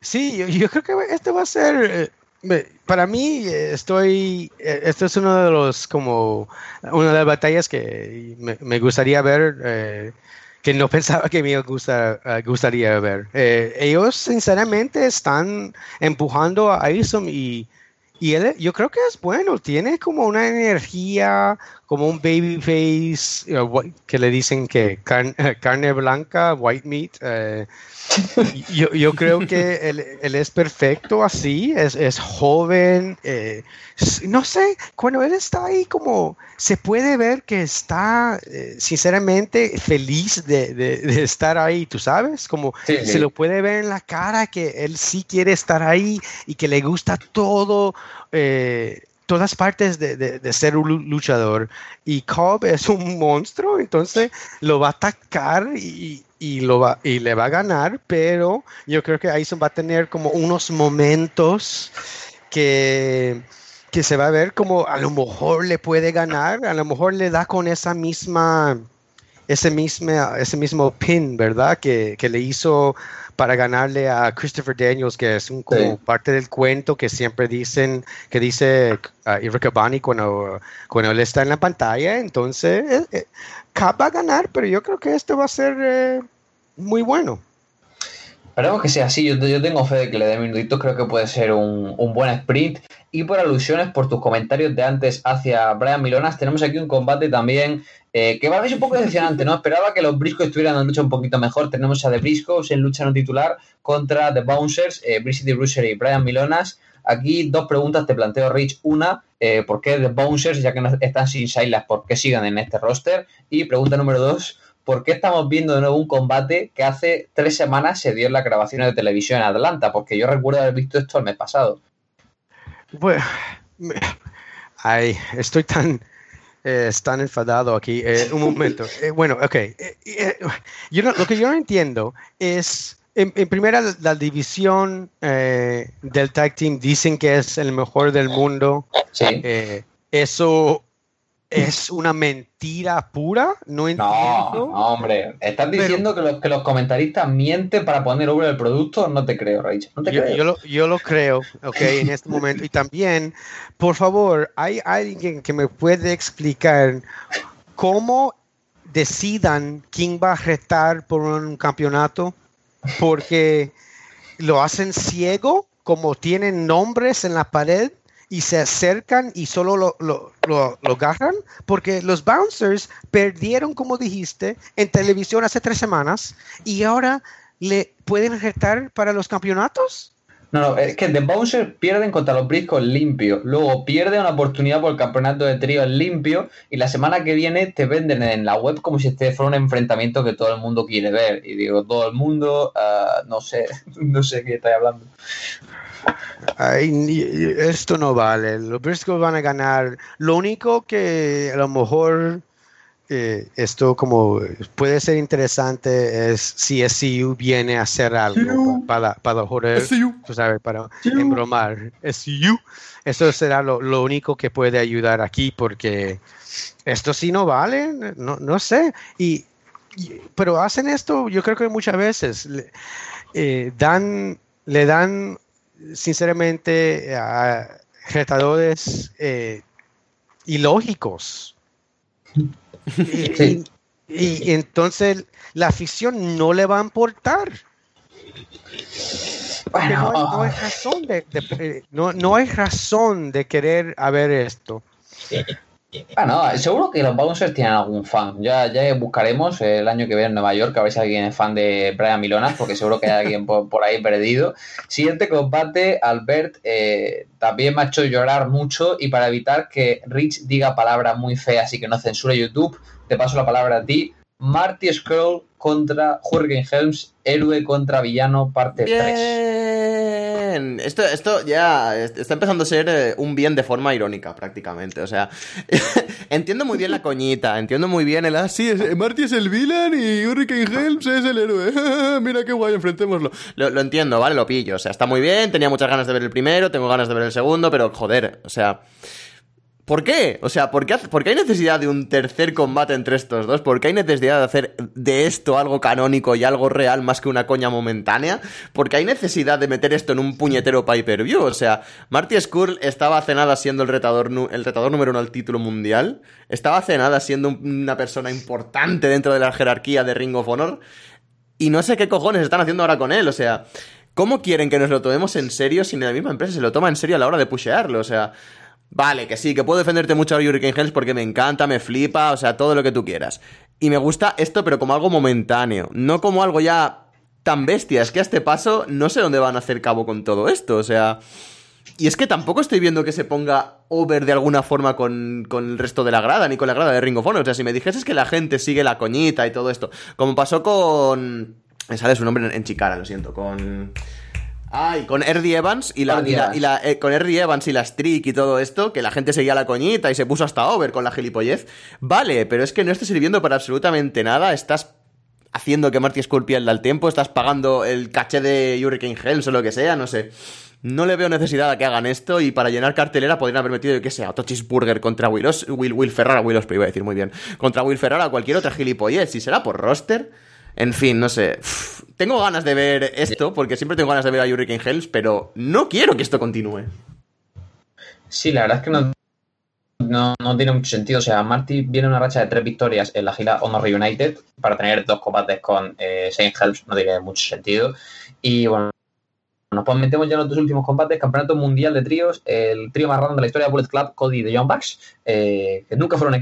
Sí, yo, creo que este va a ser... Eh, para mí, estoy. Eh, esto es uno de los. como. Una de las batallas que me, gustaría ver que no *laughs* pensaba que me gusta, gustaría ver. Eh, ellos sinceramente están empujando a Isom y, y él, yo creo que es bueno, tiene como una energía, como un baby face, que le dicen que carne blanca, white meat. Eh, yo, yo, creo que él, él, es perfecto así, es, es joven, eh, no sé, cuando él está ahí como se puede ver que está eh, sinceramente feliz de, de, estar ahí, tú sabes, como se lo puede ver en la cara que él sí quiere estar ahí y que le gusta todo. Eh, todas partes de, de, ser un luchador y Cobb es un monstruo entonces lo va a atacar y, y, lo va, y le va a ganar, pero yo creo que Aizen va a tener como unos momentos que, que se va a ver como a lo mejor le puede ganar, a lo mejor le da con esa misma ese mismo, ese mismo pin, ¿verdad? Que, que le hizo para ganarle a Christopher Daniels, que es un, como parte del cuento que siempre dicen, que dice uh, Bani cuando, cuando él está en la pantalla. Entonces, eh, eh, va a ganar, pero yo creo que esto va a ser eh, muy bueno. Esperemos que sea así. Yo, yo, tengo fe de que le dé minutitos. Creo que puede ser un, un, buen sprint. Y por alusiones, por tus comentarios de antes hacia Brian Milonas, tenemos aquí un combate también eh, que va a ser un poco decepcionante, ¿no? Esperaba que los Briscoes estuvieran en lucha un poquito mejor. Tenemos a The Briscoes en lucha no titular contra The Bouncers, eh, Brisity y Brian Milonas. Aquí dos preguntas te planteo, Rich. Una, eh, ¿por qué The Bouncers, ya que no están sin Silas, por qué sigan en este roster? Y pregunta número dos, ¿por qué estamos viendo de nuevo un combate que hace tres semanas se dio en la grabación de televisión en Atlanta? Porque yo recuerdo haber visto esto el mes pasado. Bueno, ay, estoy tan eh, están enfadados aquí. Eh, un momento. Eh, bueno, ok. Yo lo que yo no entiendo es, en, primera, la división del tag team dicen que es el mejor del mundo. Sí. eso es una mentira pura, no entiendo. No, hombre, ¿estás diciendo que, los, que los comentaristas mienten para poner over el producto? No te creo, Rachel. No te yo, creo. Yo lo, yo lo, creo, ok, en este momento. Y también, por favor, ¿hay alguien que me puede explicar cómo decidan quién va a retar por un campeonato? Porque lo hacen ciego, como tienen nombres en la pared y se acercan y solo lo, lo, lo, agarran, porque los bouncers perdieron, como dijiste, en televisión hace tres semanas y ahora le pueden retar para los campeonatos. No, no, es que The Bouncers pierden contra los Briscoes limpio. Luego pierden una oportunidad por el campeonato de trío limpio. Y la semana que viene te venden en la web como si este fuera un enfrentamiento que todo el mundo quiere ver. Y digo, todo el mundo, uh, no sé, *laughs* no sé qué estáis hablando. Ay, esto no vale. Los Briscoes van a ganar. Lo único que a lo mejor eh, esto como puede ser interesante es si SCU viene a hacer algo para, para joder, tú sabes, para embromar. SCU. Eso será lo, lo, único que puede ayudar aquí porque esto sí no vale, no, no sé. Y, pero hacen esto, yo creo que muchas veces eh, dan, le dan sinceramente, a retadores eh, ilógicos. *laughs* Y, entonces la afición no le va a importar. no, hay, razón de, eh, no, no, hay razón de querer haber esto. Bueno, seguro que los Bouncers tienen algún fan. Ya, ya buscaremos el año que viene en Nueva York a ver si alguien es fan de Brian Milonas, porque seguro que hay alguien por, ahí perdido. Siguiente combate, Albert eh, también me ha hecho llorar mucho y para evitar que Rich diga palabras muy feas y que no censure YouTube, te paso la palabra a ti. Marty Scroll contra Hurricane Helms, héroe contra villano, parte 3. Esto, esto ya está empezando a ser eh, un bien de forma irónica, prácticamente. O sea, *laughs* entiendo muy bien la coñita, entiendo muy bien el. Ah, sí, eh, Marty es el villain y Hurricane Helms es el héroe. *laughs* Mira qué guay, enfrentémoslo. Lo, lo entiendo, ¿vale? Lo pillo. O sea, está muy bien, tenía muchas ganas de ver el primero, tengo ganas de ver el segundo, pero joder, o sea. ¿Por qué? O sea, ¿por qué, hay necesidad de un tercer combate entre estos dos? ¿Por qué hay necesidad de hacer de esto algo canónico y algo real más que una coña momentánea? ¿Por qué hay necesidad de meter esto en un puñetero pay-per-view? O sea, Marty Skrull estaba hace nada siendo el retador, el retador número uno al título mundial. Estaba hace nada siendo una persona importante dentro de la jerarquía de Ring of Honor. Y no sé qué cojones están haciendo ahora con él. O sea, ¿cómo quieren que nos lo tomemos en serio si la misma empresa se lo toma en serio a la hora de pushearlo? O sea... Vale, que sí, que puedo defenderte mucho a Hurricane Hells porque me encanta, me flipa, o sea, todo lo que tú quieras. Y me gusta esto, pero como algo momentáneo, no como algo ya tan bestia. Es que a este paso no sé dónde van a hacer cabo con todo esto, o sea... Y es que tampoco estoy viendo que se ponga over de alguna forma con, con, el resto de la grada, ni con la grada de Ring of. O sea, si me dijeses que la gente sigue la coñita y todo esto, como pasó con... Me sale su nombre en Chicara, lo siento, con... Ay, con Eddie Evans y la, y la, eh, con Evans y la streak y todo esto, que la gente seguía la coñita y se puso hasta over con la gilipollez. Vale, pero es que no está sirviendo para absolutamente nada. Estás haciendo que Marty Skull pierda el tiempo, estás pagando el caché de Hurricane Hells o lo que sea, no sé. no le veo necesidad a que hagan esto y para llenar cartelera podrían haber metido, yo qué sé, a Burger contra Will, Will, Will Ferrara, Will Osprey, iba a decir muy bien, contra Will Ferrara o cualquier otra gilipollez, si será por roster. En fin, no sé. tengo ganas de ver esto, porque siempre tengo ganas de ver a Hurricane Hells, pero no quiero que esto continúe. Sí, la verdad es que no, no, tiene mucho sentido. O sea, Marty viene una racha de tres victorias en la gira Honor Reunited para tener dos combates con eh, Saint Helps, no tiene mucho sentido. Y bueno, nos pues metemos ya en los dos últimos combates. Campeonato Mundial de Tríos, el trío más raro de la historia, Bullet Club, Cody de Young Bucks, eh, que nunca fueron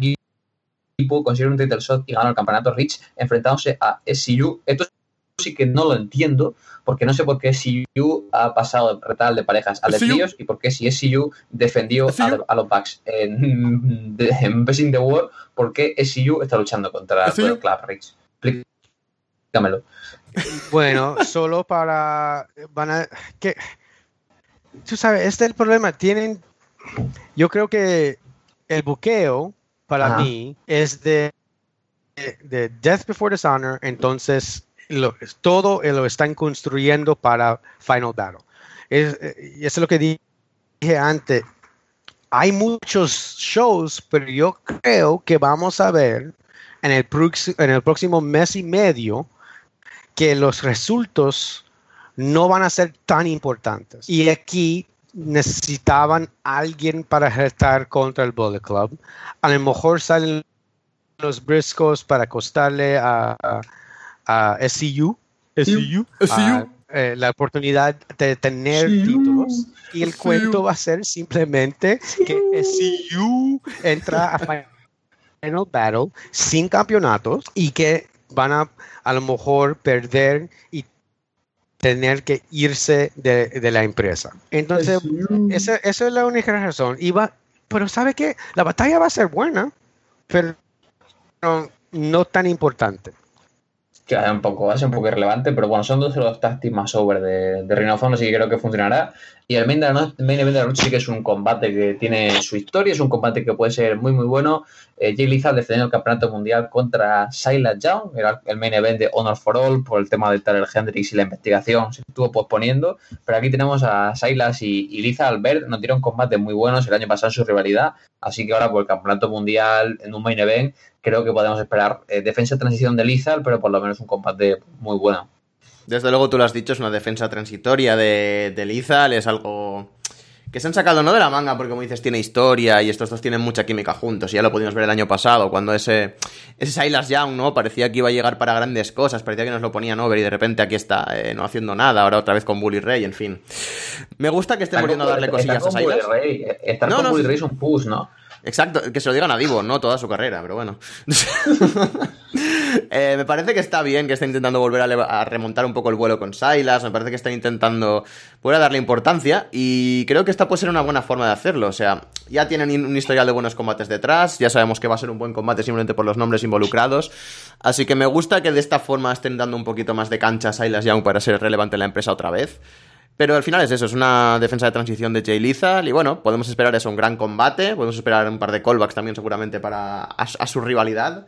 equipo, consiguieron un title shot y ganaron el campeonato Rich enfrentándose a SCU. Esto sí que no lo entiendo, porque no sé por qué SCU ha pasado de retal de parejas a de tríos y por qué si SCU defendió a, los Bucks en, *laughs* en Best in the World, por qué SCU está luchando contra Bullet Club Rich. Explícamelo. Bueno, solo para. Van a. Que, tú sabes, este es el problema. Tienen. Yo creo que el buqueo, para mí, es de, de Death Before Dishonor. Entonces, lo, todo lo están construyendo para Final Battle. Es, y eso es lo que dije antes. Hay muchos shows, pero yo creo que vamos a ver en el, en el próximo mes y medio que los resultados no van a ser tan importantes. Y aquí necesitaban alguien para estar contra el Bullet Club. A lo mejor salen los briscos para costarle a, a, SCU, eh, la oportunidad de tener títulos. Y el cuento va a ser simplemente que SCU entra a Final Battle sin campeonatos y que van a a lo mejor perder y tener que irse de, la empresa. Entonces, esa, es la única razón. pero ¿sabe qué? La batalla va a ser buena, pero no tan importante que va un poco, ser un poco irrelevante, pero bueno, son dos de los tácticos más over de, de Ring así que creo que funcionará. Y el main, de la main event de la noche sí que es un combate que tiene su historia, es un combate que puede ser muy muy bueno. Eh, Jay Lethal defendiendo el campeonato mundial contra Silas Young, era el main event de Honor for All por el tema de Tyler Hendrix y la investigación se estuvo posponiendo, pero aquí tenemos a Silas y, y Lethal Albert, nos dieron combates muy buenos el año pasado en su rivalidad, así que ahora por el campeonato mundial en un main event creo que podemos esperar eh, defensa transición de Lizal, pero por lo menos un combate muy bueno. Desde luego tú lo has dicho, es una defensa transitoria de, de Lizal, es algo que se han sacado no de la manga, porque como dices, tiene historia y estos dos tienen mucha química juntos. Y ya lo pudimos ver el año pasado, cuando ese, ese Silas Young, ¿no? Parecía que iba a llegar para grandes cosas, parecía que nos lo ponían over y de repente aquí está, eh, no haciendo nada, ahora otra vez con Bully Ray, en fin. Me gusta que estén volviendo a darle cosillas a Silas. Estar no, con Bully Ray es un push, ¿no? Exacto, que se lo digan a Divo, no toda su carrera, pero bueno. *laughs* Eh, me parece que está bien que está intentando volver a, remontar un poco el vuelo con Silas, me parece que está intentando poder darle importancia y creo que esta puede ser una buena forma de hacerlo. O sea, ya tienen un historial de buenos combates detrás, ya sabemos que va a ser un buen combate simplemente por los nombres involucrados, así que me gusta que de esta forma estén dando un poquito más de cancha a Silas Young para ser relevante en la empresa otra vez. Pero al final es eso, es una defensa de transición de Jay Lethal y bueno, podemos esperar eso, un gran combate, podemos esperar un par de callbacks también seguramente para a, su rivalidad.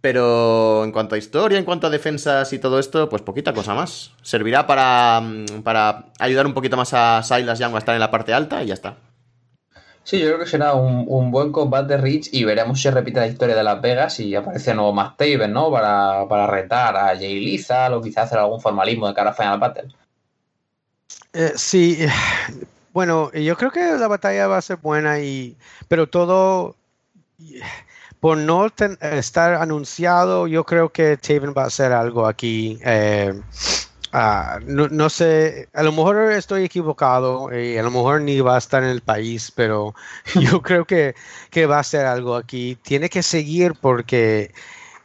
Pero en cuanto a historia, en cuanto a defensas y todo esto, pues poquita cosa más. Servirá para, mm, para ayudar un poquito más a Silas Young a estar en la parte alta y ya está. Sí, yo creo que será un, buen combate de Rich y veremos si repite la historia de Las Vegas y aparece nuevo Matt Taven, ¿no? Para, para retar a Jay Lethal o quizás hacer algún formalismo de cara a Final Battle. Eh, sí, *sighs* bueno, yo creo que la batalla va a ser buena y, pero todo, *sighs* por no estar anunciado, yo creo que Taven va a hacer algo aquí. Eh, ah, no, sé, a lo mejor estoy equivocado y a lo mejor ni va a estar en el país, pero *laughs* yo creo que, que va a hacer algo aquí. Tiene que seguir porque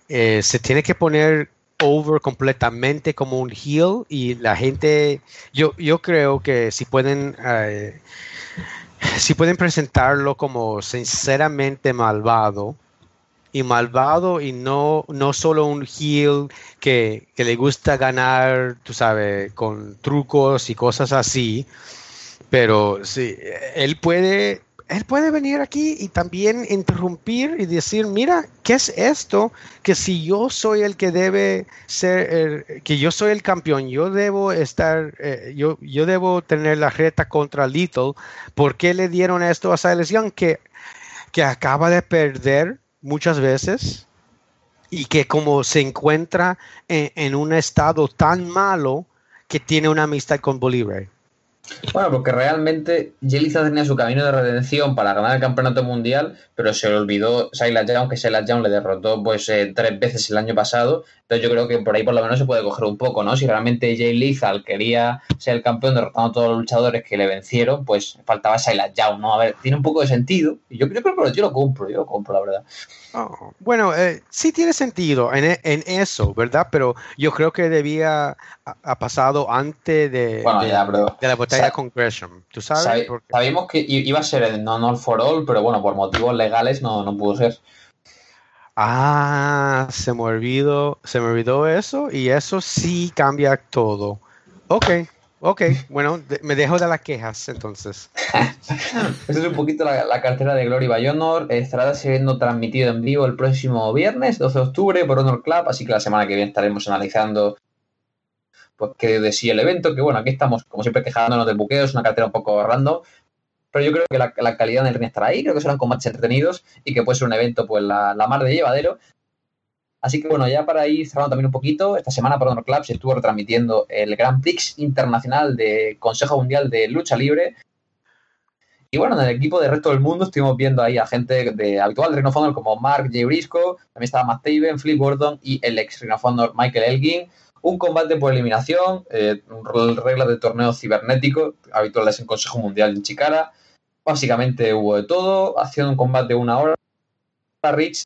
eh, se tiene que poner over completamente como un heel y la gente, yo, yo creo que si pueden, eh, si pueden presentarlo como sinceramente malvado y malvado y no, no solo un heel que, que le gusta ganar, tú sabes, con trucos y cosas así, pero sí, él puede él puede venir aquí y también interrumpir y decir, mira, ¿qué es esto? Que si yo soy el que debe ser, que yo soy el campeón, yo debo estar, eh, yo, yo debo tener la reta contra Little, ¿por qué le dieron esto a esa elección que, que acaba de perder muchas veces? y que como se encuentra en, un estado tan malo que tiene una amistad con Bolívar. Bueno, porque realmente Jelliza tenía su camino de redención para ganar el campeonato mundial, pero se le olvidó Silas Young, que Silas Young le derrotó pues eh, tres veces el año pasado. Entonces yo creo que por ahí por lo menos se puede coger un poco, ¿no? Si realmente Jay Lethal quería ser el campeón derrotando a todos los luchadores que le vencieron, pues faltaba Silas Young, ¿no? A ver, tiene un poco de sentido. Y yo creo que yo lo compro, yo lo compro, la verdad. Oh, bueno, eh, sí tiene sentido en, en, eso, ¿verdad? Pero yo creo que debía ha pasado antes de, de, la batalla con Gresham. ¿Tú sabes? sabíamos que iba a ser el non all for all, pero bueno, por motivos legales no, no pudo ser. Ah, se me olvidó, se me olvidó eso y eso sí cambia todo. Ok, ok, bueno, me dejo de las quejas entonces. *laughs* Esa es un poquito la, cartera de Glory by Honor. Estará siendo transmitido en vivo el próximo viernes, 12 de octubre, por Honor Club, así que la semana que viene estaremos analizando pues que de sí el evento, que bueno, aquí estamos como siempre quejándonos del buqueo, es una cartera un poco random, pero yo creo que la, calidad del ring estará ahí, creo que serán combates entretenidos y que puede ser un evento pues la, la mar de llevadero. Así que bueno, ya para ir cerrando también un poquito, esta semana por Honor Club se estuvo retransmitiendo el Grand Prix Internacional de Consejo Mundial de Lucha Libre. Y bueno, en el equipo del resto del mundo estuvimos viendo ahí a gente de habitual de como Mark J. Briscoe, también estaba Matt Taven, Flip Gordon y el ex Rhino Michael Elgin un combate por eliminación, eh, reglas de torneo cibernético, habituales en Consejo Mundial en Chicara. Básicamente hubo de todo, haciendo un combate de una hora. Rich,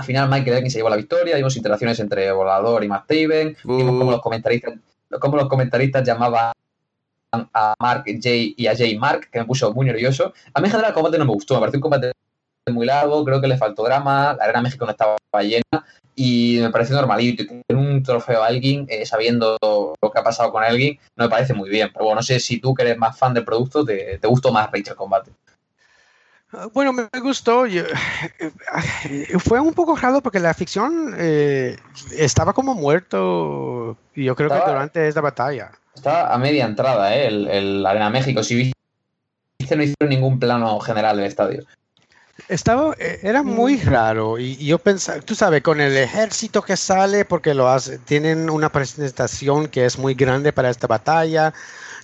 al final Michael Elgin se llevó la victoria, vimos interacciones entre Volador y Matt Taven, vimos cómo los comentaristas, cómo los comentaristas llamaban a Mark J y a J Mark, que me puso muy nervioso. A mí en general el combate no me gustó, me pareció un combate muy largo, creo que le faltó drama, la arena México no estaba llena y me parece normalito. Tener un trofeo a alguien eh, sabiendo lo que ha pasado con alguien no me parece muy bien. Pero bueno, no sé si tú que eres más fan del producto, te, te gustó más Rachel Combate. Ah, bueno, me gustó. Eh, fue un poco raro porque la ficción eh, estaba como muerto. Yo creo que durante esta batalla. Estaba a media entrada, ¿eh? El, el Arena México. Si viste, no hicieron ningún plano general del estadio. Estaba, eh, era muy mm. raro y, yo pensaba, tú sabes, con el ejército que sale, porque lo hace, tienen una presentación que es muy grande para esta batalla.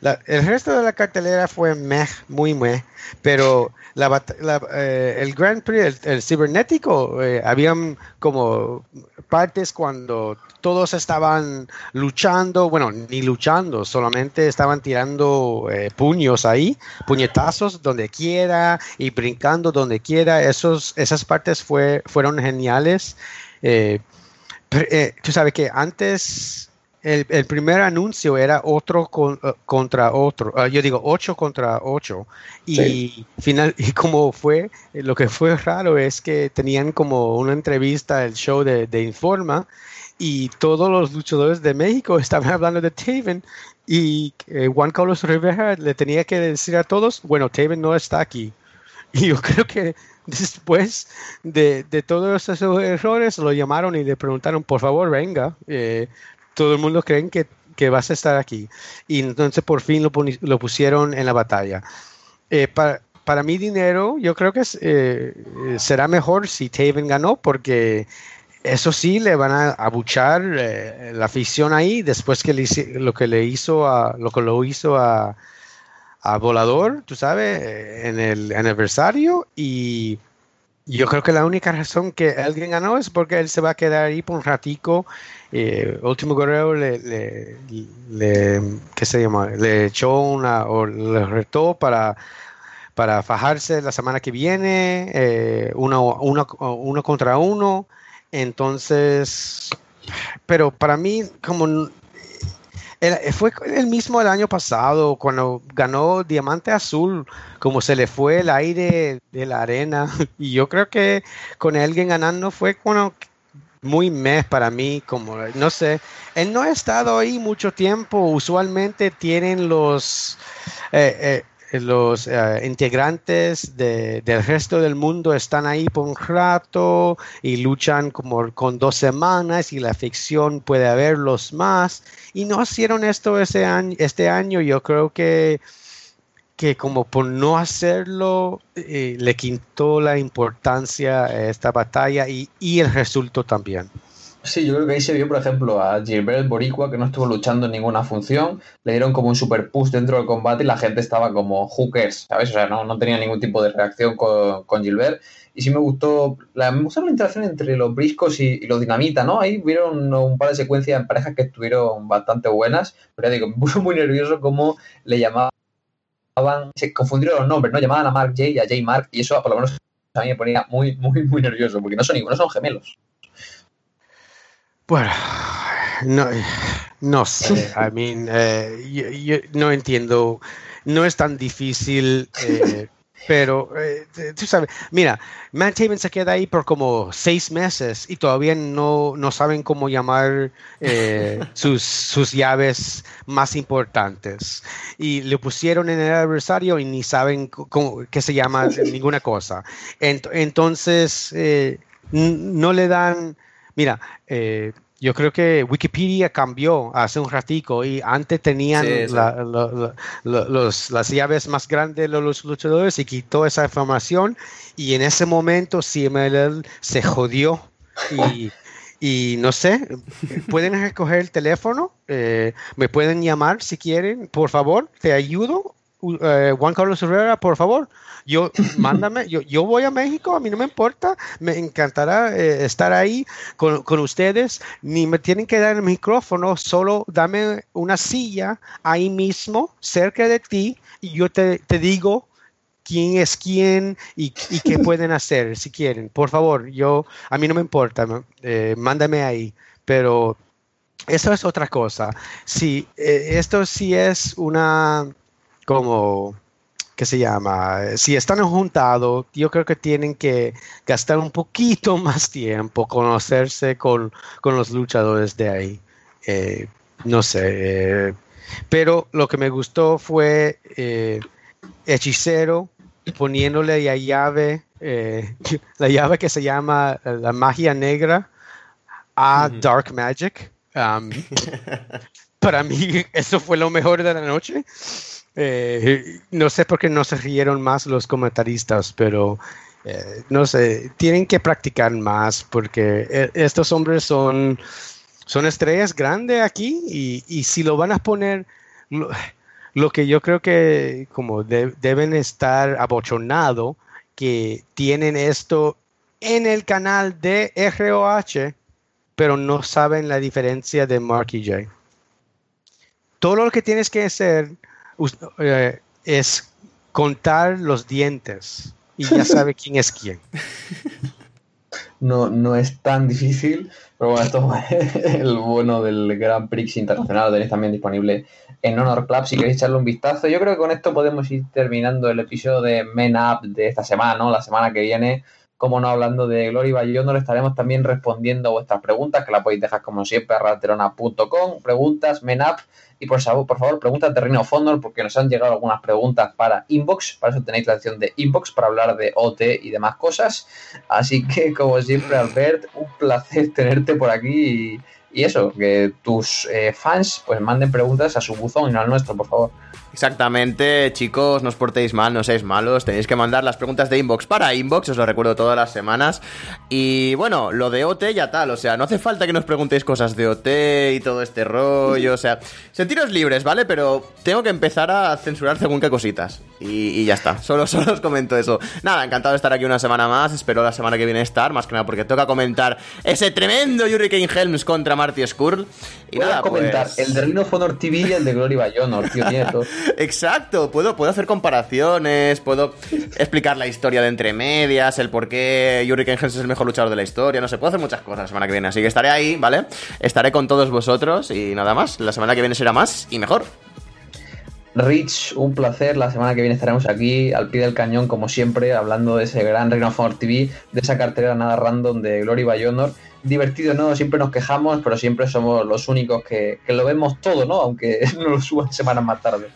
El resto de la cartelera fue meh, muy meh, pero eh, el Grand Prix, el, cibernético, eh, habían como partes cuando todos estaban luchando, bueno, ni luchando, solamente estaban tirando eh, puños ahí, puñetazos donde quiera y brincando donde quiera. Esos, esas partes fue, fueron geniales. tú sabes que antes el, primer anuncio era otro eh, contra otro, ah, yo digo ocho contra ocho. Y, final, *laughs* y como fue, lo que fue raro es que tenían como una entrevista, el show de, Informa, y todos los luchadores de México *laughs* estaban hablando de Taven y eh, Juan Carlos Rivera le tenía que decir a todos, bueno, Taven no está aquí. *laughs* Y yo creo que después de, todos esos errores lo llamaron y le preguntaron, por favor, venga, eh, todo el mundo cree que, que, vas a estar aquí. Y entonces por fin lo, lo pusieron en la batalla. Eh, para, para, mi dinero, yo creo que eh, será mejor si Taven ganó, porque eso sí le van a abuchar eh, la afición ahí después que lo que le hizo a lo que lo hizo a, a Volador, tú sabes, en el aniversario y yo creo que la única razón que alguien ganó es porque él se va a quedar ahí por un ratico. Eh, Último Guerrero le, le, ¿qué se llama? Le echó una, o le retó para, para fajarse la semana que viene, eh, uno, uno contra uno. Entonces, pero para mí, como eh, fue el mismo el año pasado, cuando ganó Diamante Azul, como se le fue el aire de la arena. *laughs* Y yo creo que con alguien ganando fue bueno, muy mes para mí, como no sé. Él no ha estado ahí mucho tiempo. Usualmente tienen los. Eh, los eh, integrantes del resto del mundo están ahí por un rato y luchan como con dos semanas y la ficción puede haberlos más. Y no hicieron esto ese año, este año. Yo creo que, que como por no hacerlo eh, le quitó la importancia a esta batalla y, y el resultado también. Sí, yo creo que ahí se vio, por ejemplo, a Gilbert Boricua, que no estuvo luchando en ninguna función, le dieron como un super push dentro del combate y la gente estaba como hookers, ¿sabes? O sea, no, no tenía ningún tipo de reacción con, con Gilbert. Y sí me gustó, la, me gustó la interacción entre los briscos y, los dinamita, ¿no? Ahí vieron un par de secuencias en parejas que estuvieron bastante buenas, pero ya digo, me puso muy nervioso cómo le llamaban, se confundieron los nombres, ¿no? Llamaban a Mark J y a J Mark, y eso por lo menos a mí me ponía muy, muy, muy nervioso, porque no son, no son gemelos. Bueno, no, no sé, I mean, eh, yo, no entiendo, no es tan difícil, eh, pero eh, tú sabes, mira, Matt Taven se queda ahí por como seis meses y todavía no, no saben cómo llamar *laughs* sus, sus llaves más importantes. Y le pusieron en el adversario y ni saben cómo, qué se llama *laughs* ninguna cosa. entonces, no le dan Mira, eh, yo creo que Wikipedia cambió hace un ratico y antes tenían las llaves más grandes de los luchadores y quitó esa información y en ese momento CMLL se jodió y, no sé, pueden recoger el teléfono, eh, me pueden llamar si quieren, por favor, te ayudo. Eh, Juan Carlos Herrera, por favor, yo, *coughs* mándame, yo, yo voy a México, a mí no me importa, me encantará eh, estar ahí con, con, ustedes, ni me tienen que dar el micrófono, solo dame una silla ahí mismo, cerca de ti, y yo te, te digo quién es quién y, y, qué *laughs* pueden hacer si quieren. Por favor, yo, a mí no me importa, eh, mándame ahí, pero eso es otra cosa. Sí, eh, esto sí es una como que se llama, si están juntados, yo creo que tienen que gastar un poquito *laughs* más tiempo, conocerse con, los luchadores de ahí. Eh, no sé, eh, pero lo que me gustó fue eh, Hechicero poniéndole la llave, *laughs* la llave que se llama la magia negra a Dark Magic. Um, *laughs* para mí eso fue lo mejor de la noche. Eh, no sé por qué no se rieron más los comentaristas, pero eh, no sé, tienen que practicar más porque eh, estos hombres son, son estrellas grandes aquí y, si lo van a poner, lo, que yo creo que como deben estar abochonados que tienen esto en el canal de ROH, pero no saben la diferencia de Mark y J. Todo lo que tienes que hacer eh, es contar los dientes y ya *laughs* sabe quién es quién. No, no es tan difícil, pero bueno, esto es *laughs* el bueno del Grand Prix Internacional, tenéis también disponible en Honor Club si queréis echarle un vistazo. Yo creo que con esto podemos ir terminando el episodio de Men Up de esta semana, ¿no? La semana que viene como no hablando de Glory Bayón, le estaremos también respondiendo a vuestras preguntas, que la podéis dejar como siempre a raterona.com, preguntas, menap, y por favor, por favor, preguntas de Reino Fondor, porque nos han llegado algunas preguntas para inbox, para eso tenéis la opción de inbox, para hablar de OT y demás cosas. Así que, como siempre, Albert, un placer tenerte por aquí y, eso, que tus eh, fans pues manden preguntas a su buzón y no al nuestro, por favor. Exactamente, chicos, no os portéis mal, no seáis malos, tenéis que mandar las preguntas de inbox para inbox, os lo recuerdo todas las semanas. Y bueno, lo de OT ya tal, o sea, no hace falta que nos preguntéis cosas de OT y todo este rollo, o sea, sentiros libres, ¿vale? Pero tengo que empezar a censurar según qué cositas. Y, ya está, solo, *laughs* solo os comento eso. Nada, encantado de estar aquí una semana más, espero la semana que viene estar, más que nada porque toca comentar ese tremendo Hurricane Helms contra Marty Skrull. Y nada, comentar pues el de Rhino Honor TV y el de Glory Bayonor, tío, *laughs* nieto. Exacto, puedo, puedo hacer comparaciones, puedo explicar la historia de entre medias, el por qué Yuri Kengens es el mejor luchador de la historia, no sé, puedo hacer muchas cosas la semana que viene, así que estaré ahí, ¿vale? Estaré con todos vosotros y nada más, la semana que viene será más y mejor. Rich, un placer. La semana que viene estaremos aquí al pie del cañón, como siempre, hablando de ese gran Reino of TV, de esa cartera nada random de Glory by Honor. Divertido, ¿no? Siempre nos quejamos, pero siempre somos los únicos que, que lo vemos todo, ¿no? Aunque *laughs* no lo suban semanas más tarde.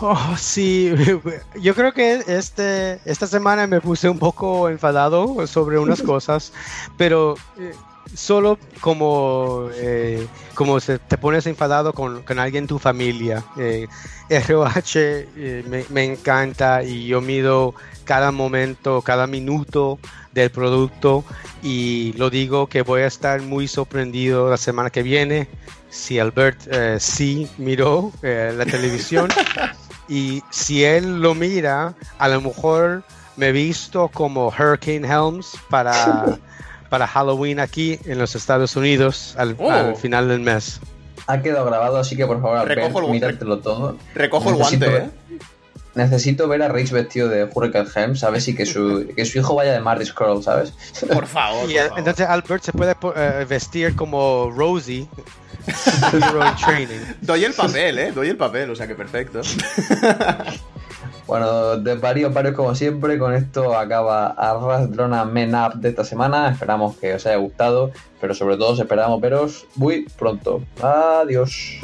Oh, sí, *laughs* yo creo que este, esta semana me puse un poco enfadado sobre unas *laughs* cosas, pero eh, solo como, eh, como se, te pones enfadado con, con alguien en tu familia. Eh, ROH eh, me, me, encanta y yo mido cada momento, cada minuto del producto y lo digo que voy a estar muy sorprendido la semana que viene si Albert eh, sí miró eh, la televisión *laughs* y si él lo mira, a lo mejor me he visto como Hurricane Helms para *laughs* para Halloween aquí en los Estados Unidos al, Oh. al final del mes. Ha quedado grabado, así que por favor, Albert, Recojo el- míratelo todo. Recojo el guante, ¿eh? Necesito ver a Rich vestido de Hurricane Helm, ¿sabes? Y que su, que su hijo vaya de Marty Scroll, ¿sabes? Por favor. *laughs* Y por favor. entonces Albert se puede eh, vestir como Rosie, hero in *laughs* training. Doy el papel, ¿eh? Doy el papel, o sea que perfecto. *laughs* Bueno, de varios, varios como siempre, con esto acaba Arras Drona Men Up de esta semana. Esperamos que os haya gustado, pero sobre todo esperamos veros muy pronto. Adiós.